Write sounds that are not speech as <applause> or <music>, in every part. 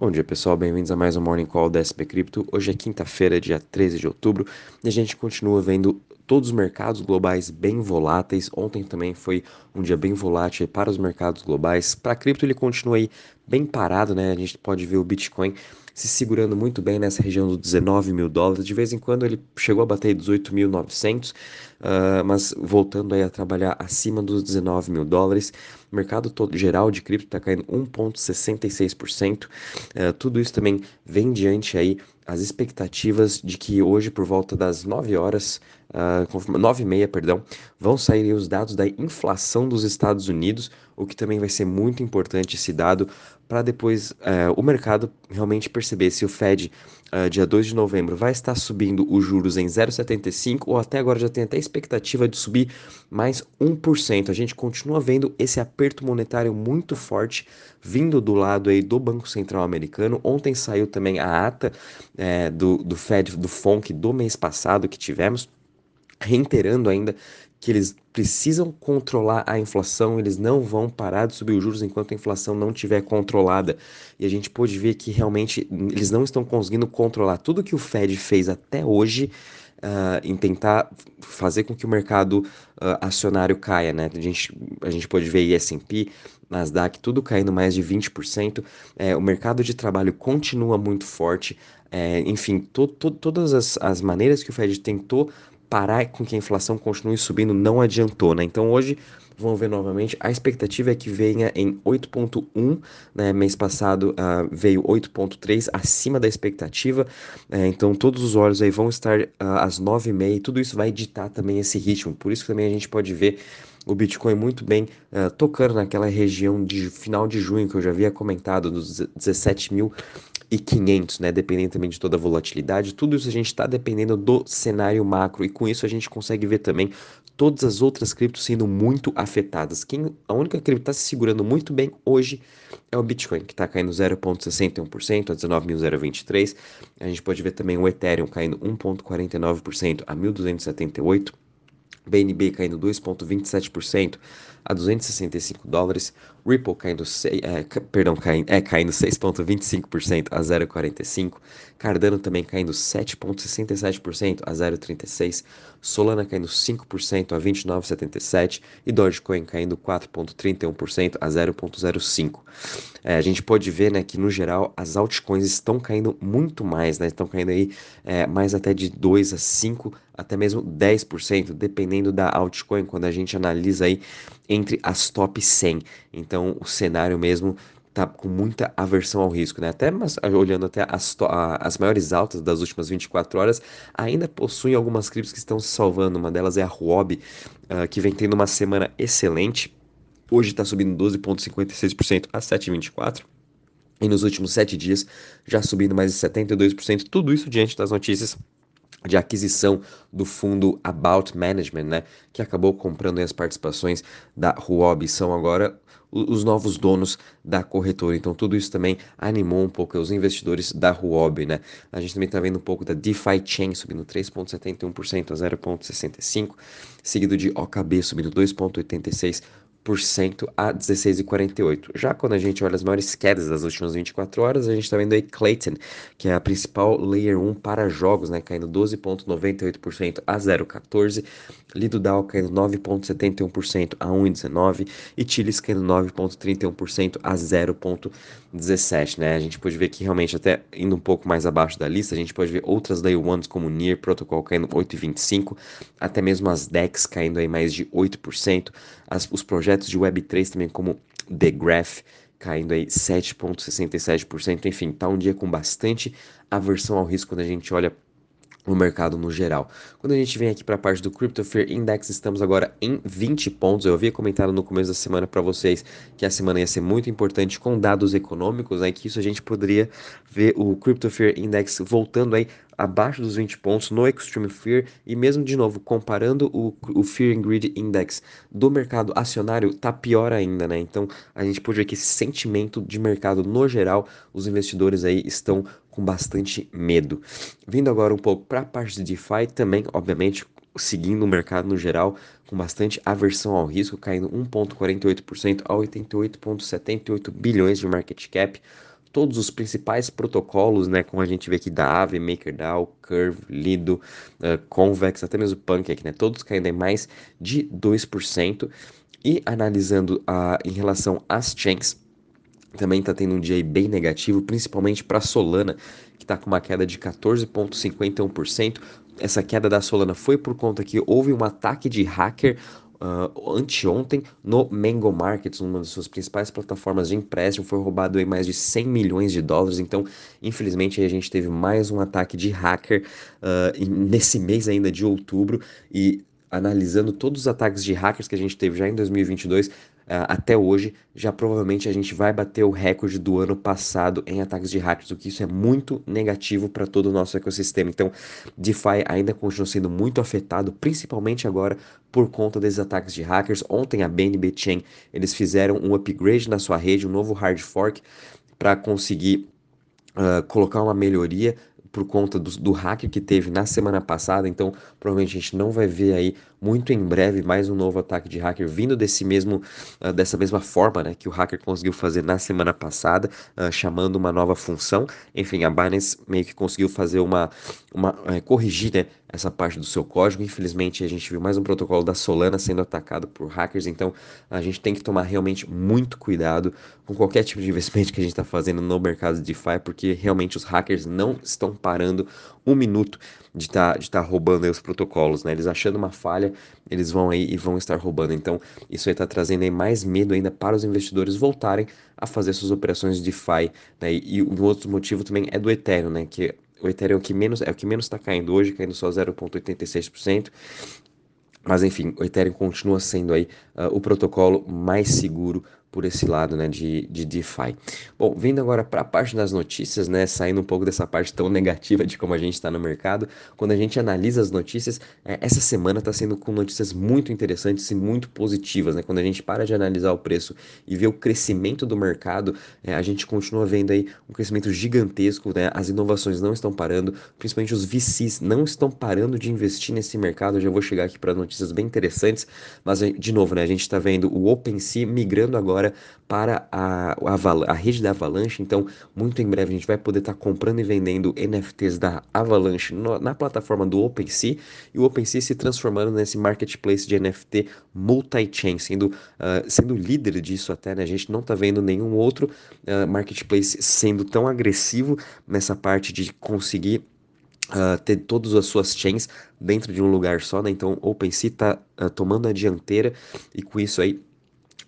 Bom dia pessoal, bem-vindos a mais um Morning Call da SP Cripto. Hoje é quinta-feira, dia 13 de outubro, e a gente continua vendo todos os mercados globais bem voláteis. Ontem também foi um dia bem volátil para os mercados globais. Para a cripto ele continua aí bem parado, né? A gente pode ver o Bitcoin se segurando muito bem nessa região dos 19 mil dólares. De vez em quando ele chegou a bater 18.900, uh, ah, mas voltando aí a trabalhar acima dos 19 mil dólares. O mercado todo geral de cripto está caindo 1,66%. Uh, ah, tudo isso também vem diante aí as expectativas de que hoje, por volta das 9 horas, uh, 9 e meia, perdão, vão sair os dados da inflação dos Estados Unidos, o que também vai ser muito importante esse dado para depois uh, o mercado realmente perceber se o Fed, uh, dia 2 de novembro, vai estar subindo os juros em 0,75 ou até agora já tem até expectativa de subir mais 1%. A gente continua vendo esse aperto monetário muito forte vindo do lado aí do Banco Central Americano. Ontem saiu também a ata é, do, do Fed, do FONC do mês passado que tivemos reiterando ainda que eles precisam controlar a inflação, eles não vão parar de subir os juros enquanto a inflação não estiver controlada. E a gente pôde ver que realmente eles não estão conseguindo controlar tudo que o Fed fez até hoje. Uh, em tentar fazer com que o mercado uh, acionário caia, né? A gente, a gente pode ver S&P, Nasdaq, tudo caindo mais de 20%. É, o mercado de trabalho continua muito forte. É, enfim, to, to, todas as, as maneiras que o Fed tentou parar com que a inflação continue subindo não adiantou, né? Então hoje vamos ver novamente. A expectativa é que venha em 8,1, né? Mês passado uh, veio 8,3 acima da expectativa. Uh, então todos os olhos aí vão estar uh, às 9h30 e tudo isso vai ditar também esse ritmo. Por isso que também a gente pode ver o Bitcoin muito bem uh, tocando naquela região de final de junho que eu já havia comentado, dos 17 mil e 500, né? Dependendo também de toda a volatilidade, tudo isso a gente está dependendo do cenário macro e com isso a gente consegue ver também todas as outras criptos sendo muito afetadas. Quem, a única cripto está se segurando muito bem hoje é o Bitcoin, que está caindo 0,61% a 19.023. A gente pode ver também o Ethereum caindo 1,49% a 1.278. BNB caindo 2,27% a 265 dólares, Ripple caindo, é, perdão, caindo, é, caindo 6,25% a 0,45, Cardano também caindo 7,67% a 0,36, Solana caindo 5% a 29,77 e Dogecoin caindo 4,31% a 0,05. É, a gente pode ver né, que no geral as altcoins estão caindo muito mais, né, estão caindo aí é, mais até de 2 a 5 até mesmo 10%, dependendo da altcoin, quando a gente analisa aí entre as top 100. Então, o cenário mesmo tá com muita aversão ao risco, né? Até mas, olhando até as, as maiores altas das últimas 24 horas, ainda possuem algumas criptos que estão se salvando. Uma delas é a Huobi, uh, que vem tendo uma semana excelente. Hoje está subindo 12,56% a 7,24%. E nos últimos 7 dias já subindo mais de 72%. Tudo isso diante das notícias de aquisição do fundo About Management, né, que acabou comprando as participações da Huobi, são agora os novos donos da corretora. Então tudo isso também animou um pouco os investidores da Huobi, né? A gente também está vendo um pouco da DeFi Chain subindo 3.71% a 0.65, seguido de OKB subindo 2.86 a 16,48. Já quando a gente olha as maiores quedas das últimas 24 horas, a gente está vendo aí Clayton, que é a principal Layer 1 para jogos, né, caindo 12,98% a 0,14. Lido Dow caindo 9,71% a 1,19 e Chiles caindo 9,31% a 0,17, né? A gente pode ver que realmente até indo um pouco mais abaixo da lista, a gente pode ver outras Layer 1s como Near Protocol caindo 8,25, até mesmo as DEX caindo aí mais de 8%, as, os projetos de Web3 também como The Graph caindo aí 7,67%, enfim, tá um dia com bastante aversão ao risco quando a gente olha no mercado no geral. Quando a gente vem aqui para a parte do Crypto Fear Index, estamos agora em 20 pontos. Eu havia comentado no começo da semana para vocês que a semana ia ser muito importante com dados econômicos, né, que isso a gente poderia ver o Crypto Fear Index voltando aí abaixo dos 20 pontos no Extreme Fear e mesmo de novo comparando o, o Fear and Greed Index do mercado acionário tá pior ainda, né? Então a gente pode ver que esse sentimento de mercado no geral, os investidores aí estão com bastante medo. Vindo agora um pouco para a parte de DeFi também, obviamente, seguindo o mercado no geral, com bastante aversão ao risco, caindo 1,48% a 88,78 bilhões de market cap todos os principais protocolos, né, como a gente vê aqui da Aave, MakerDAO, Curve, Lido, uh, Convex, até mesmo Pancake, né, todos caindo em mais de 2%. E analisando uh, em relação às chains, também está tendo um dia bem negativo, principalmente para a Solana, que está com uma queda de 14,51%. Essa queda da Solana foi por conta que houve um ataque de hacker uh, anteontem no Mango Markets, uma das suas principais plataformas de empréstimo, foi roubado em mais de 100 milhões de dólares. Então, infelizmente, a gente teve mais um ataque de hacker uh, nesse mês ainda de outubro e analisando todos os ataques de hackers que a gente teve já em 2022, Uh, até hoje, já provavelmente a gente vai bater o recorde do ano passado em ataques de hackers, o que isso é muito negativo para todo o nosso ecossistema. Então, DeFi ainda continua sendo muito afetado, principalmente agora por conta desses ataques de hackers. Ontem a BNB Chain, eles fizeram um upgrade na sua rede, um novo hard fork para conseguir Uh, colocar uma melhoria por conta do, do hack que teve na semana passada, então provavelmente a gente não vai ver aí muito em breve mais um novo ataque de hacker vindo desse mesmo, uh, dessa mesma forma né, que o hacker conseguiu fazer na semana passada, uh, chamando uma nova função. Enfim, a Binance meio que conseguiu fazer uma, uma uh, corrigir né, essa parte do seu código. Infelizmente, a gente viu mais um protocolo da Solana sendo atacado por hackers, então a gente tem que tomar realmente muito cuidado com qualquer tipo de investimento que a gente está fazendo no mercado de DeFi, porque realmente os hackers não estão parando um minuto de estar tá, de tá roubando os protocolos, né? Eles achando uma falha, eles vão aí e vão estar roubando. Então, isso aí está trazendo aí mais medo ainda para os investidores voltarem a fazer suas operações de DeFi, né? E, um outro motivo também é do Ethereum, né? Que o Ethereum é o que menos é o que menos está caindo hoje, caindo só 0,86%. Mas enfim, o Ethereum continua sendo aí uh, o protocolo mais seguro por esse lado né, de, de DeFi. Bom, vindo agora para a parte das notícias, né, saindo um pouco dessa parte tão <laughs> negativa de como a gente está no mercado, quando a gente analisa as notícias, é, essa semana está sendo com notícias muito interessantes e muito positivas. Né? Quando a gente para de analisar o preço e vê o crescimento do mercado, é, a gente continua vendo aí um crescimento gigantesco, né? as inovações não estão parando, principalmente os VCs não estão parando de investir nesse mercado. Eu já vou chegar aqui para notícias bem interessantes, mas de novo, né, a gente está vendo o OpenSea migrando agora agora para a, a, a, rede da Avalanche. Então, muito em breve a gente vai poder estar tá comprando e vendendo NFTs da Avalanche no, na plataforma do OpenSea e o OpenSea se transformando nesse marketplace de NFT multi-chain, sendo, uh, sendo líder disso até. Né? A gente não está vendo nenhum outro uh, marketplace sendo tão agressivo nessa parte de conseguir Uh, ter todas as suas chains dentro de um lugar só, né? Então, OpenSea está tomando a dianteira e com isso aí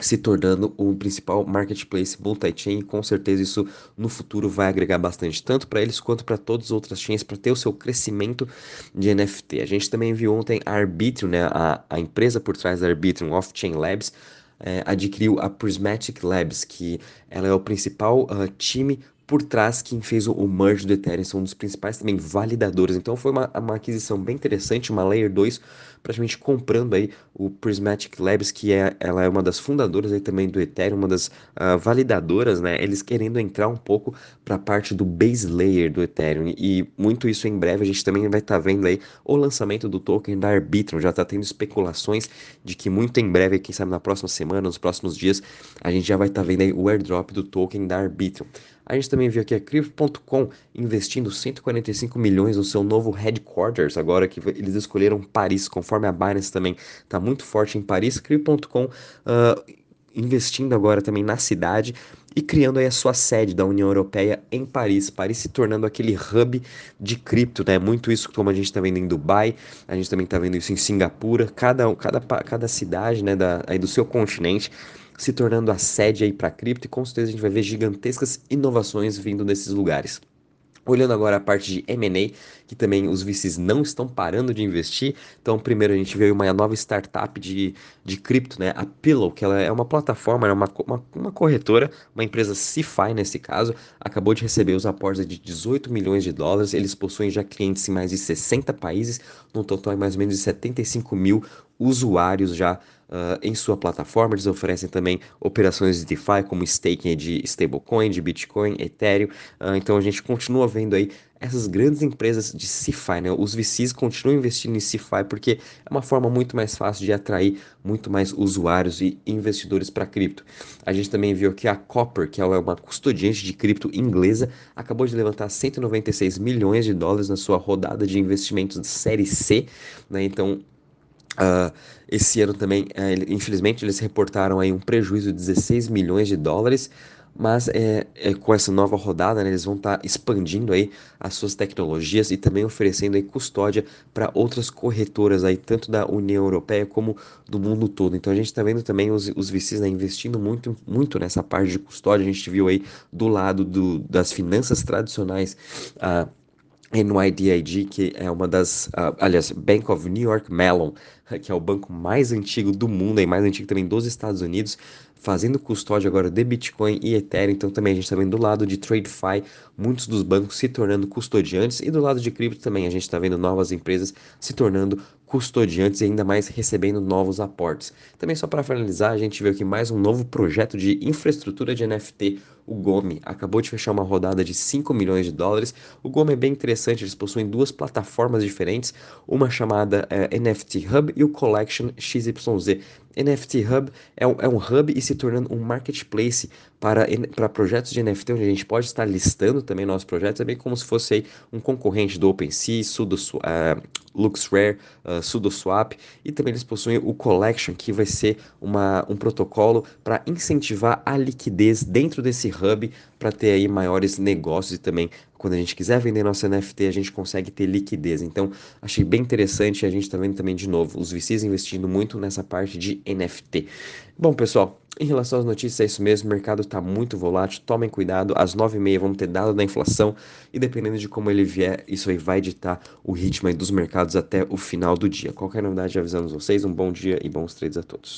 se tornando o principal marketplace multi-chain com certeza isso no futuro vai agregar bastante, tanto para eles quanto para todas as outras chains, para ter o seu crescimento de NFT. A gente também viu ontem a Arbitrum, né, a, a empresa por trás da Arbitrum, Off-Chain Labs, é, adquiriu a Prismatic Labs, que ela é o principal uh, time por trás quem fez o, merge do Ethereum, são um dos principais também validadores. Então foi uma, uma aquisição bem interessante, uma Layer 2, praticamente comprando aí o Prismatic Labs, que é, ela é uma das fundadoras aí também do Ethereum, uma das uh, validadoras, né? Eles querendo entrar um pouco para a parte do base layer do Ethereum. E muito isso em breve a gente também vai estar tá vendo aí o lançamento do token da Arbitrum. Já está tendo especulações de que muito em breve, quem sabe na próxima semana, nos próximos dias, a gente já vai estar tá vendo aí o airdrop do token da Arbitrum. A gente também viu aqui a Crypto.com investindo 145 milhões no seu novo headquarters, agora que eles escolheram Paris, conforme a Binance também está muito forte em Paris. Crypto.com uh, ah, investindo agora também na cidade e criando aí a sua sede da União Europeia em Paris, Paris se tornando aquele hub de cripto, né? Muito isso como a gente está vendo em Dubai, a gente também está vendo isso em Singapura, cada, cada, cada cidade, né, da, aí do seu continente se tornando a sede aí para cripto e com certeza a gente vai ver gigantescas inovações vindo desses lugares. Olhando agora a parte de M&A, que também os VCs não estão parando de investir. Então, primeiro a gente veio uma nova startup de, de cripto, né? A Pillow, que ela é uma plataforma, é uma, uma, uma corretora, uma empresa CeFi nesse caso, acabou de receber os aportes de 18 milhões de dólares. Eles possuem já clientes em mais de 60 países, no total é mais ou menos de 75 mil usuários já uh, em sua plataforma. Eles oferecem também operações de DeFi, como staking de stablecoin, de Bitcoin, Ethereum. Uh, então a gente continua vendo aí essas grandes empresas de CeFi, né? Os VCs continuam investindo em CeFi porque é uma forma muito mais fácil de atrair muito mais usuários e investidores para cripto. A gente também viu que a Copper, que é uma custodiante de cripto inglesa, acabou de levantar 196 milhões de dólares na sua rodada de investimentos de série C, né? Então Uh, esse ano também, uh, infelizmente, eles reportaram aí um prejuízo de 16 milhões de dólares, mas é, é com essa nova rodada, né, eles vão estar tá expandindo aí as suas tecnologias e também oferecendo aí custódia para outras corretoras aí, tanto da União Europeia como do mundo todo. Então a gente está vendo também os, os VCs né, investindo muito, muito nessa parte de custódia. A gente viu aí do lado do, das finanças tradicionais. Uh, NYDIG, que é uma das, uh, aliás, Bank of New York Mellon, <laughs> que é o banco mais antigo do mundo e mais antigo também dos Estados Unidos, fazendo custódia agora de Bitcoin e Ethereum. Então também a gente está vendo do lado de TradeFi muitos dos bancos se tornando custodiantes e do lado de cripto também a gente está vendo novas empresas se tornando custodiantes e ainda mais recebendo novos aportes. Também só para finalizar, a gente viu aqui mais um novo projeto de infraestrutura de NFT, o Gome. Acabou de fechar uma rodada de 5 milhões de dólares. O Gome é bem interessante, eles possuem duas plataformas diferentes, uma chamada é, NFT Hub e o Collection XYZ. NFT Hub é um, é um hub e se tornando um marketplace para, para projetos de NFT, onde a gente pode estar listando também nossos projetos, é bem como se fosse aí, um concorrente do OpenSea, Sudo, uh, LuxRare, uh, SudoSwap, e também eles possuem o Collection, que vai ser uma, um protocolo para incentivar a liquidez dentro desse hub para ter aí maiores negócios e também quando a gente quiser vender nosso NFT, a gente consegue ter liquidez. Então, achei bem interessante. A gente está vendo também, de novo, os VCs investindo muito nessa parte de NFT. Bom, pessoal, em relação às notícias, é isso mesmo. O mercado está muito volátil. Tomem cuidado. Às 9h30 vamos ter dado da inflação. E dependendo de como ele vier, isso aí vai ditar o ritmo dos mercados até o final do dia. Qualquer novidade, avisamos vocês. Um bom dia e bons trades a todos.